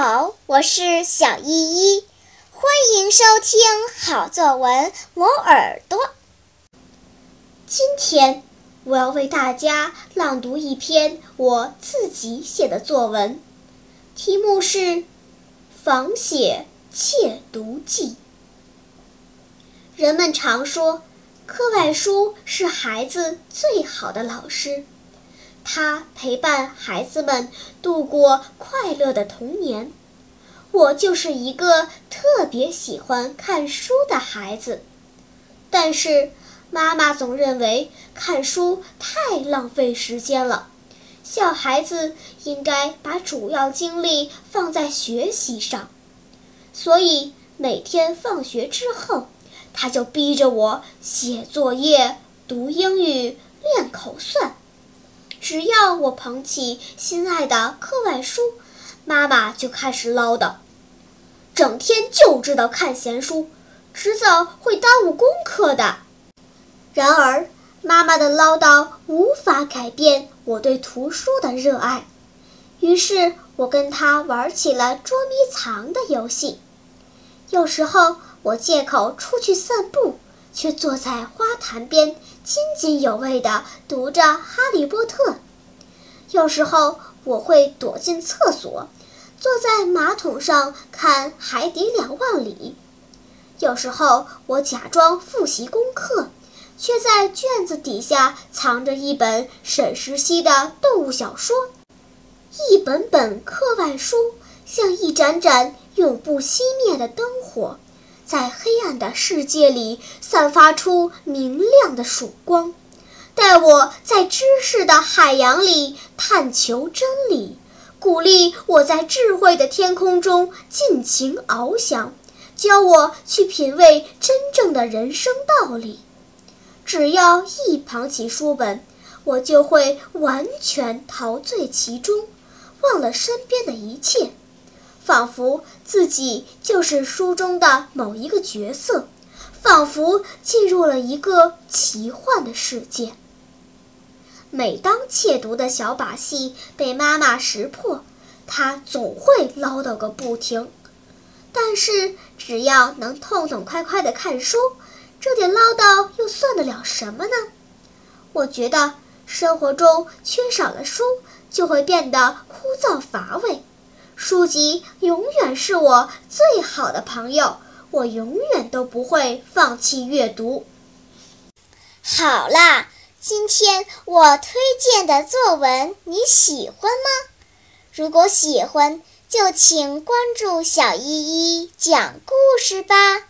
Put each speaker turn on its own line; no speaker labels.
好我是小依依，欢迎收听好作文磨耳朵。今天我要为大家朗读一篇我自己写的作文，题目是《仿写窃读记》。人们常说，课外书是孩子最好的老师。他陪伴孩子们度过快乐的童年，我就是一个特别喜欢看书的孩子。但是妈妈总认为看书太浪费时间了，小孩子应该把主要精力放在学习上。所以每天放学之后，他就逼着我写作业、读英语、练口算。只要我捧起心爱的课外书，妈妈就开始唠叨，整天就知道看闲书，迟早会耽误功课的。然而，妈妈的唠叨无法改变我对图书的热爱，于是我跟她玩起了捉迷藏的游戏。有时候，我借口出去散步。却坐在花坛边津津有味地读着《哈利波特》。有时候我会躲进厕所，坐在马桶上看《海底两万里》。有时候我假装复习功课，却在卷子底下藏着一本沈石溪的动物小说。一本本课外书像一盏盏永不熄灭的灯火。在黑暗的世界里散发出明亮的曙光，带我在知识的海洋里探求真理，鼓励我在智慧的天空中尽情翱翔，教我去品味真正的人生道理。只要一捧起书本，我就会完全陶醉其中，忘了身边的一切。仿佛自己就是书中的某一个角色，仿佛进入了一个奇幻的世界。每当窃读的小把戏被妈妈识破，她总会唠叨个不停。但是只要能痛痛快快地看书，这点唠叨又算得了什么呢？我觉得生活中缺少了书，就会变得枯燥乏味。书籍永远是我最好的朋友，我永远都不会放弃阅读。好啦，今天我推荐的作文你喜欢吗？如果喜欢，就请关注小依依讲故事吧。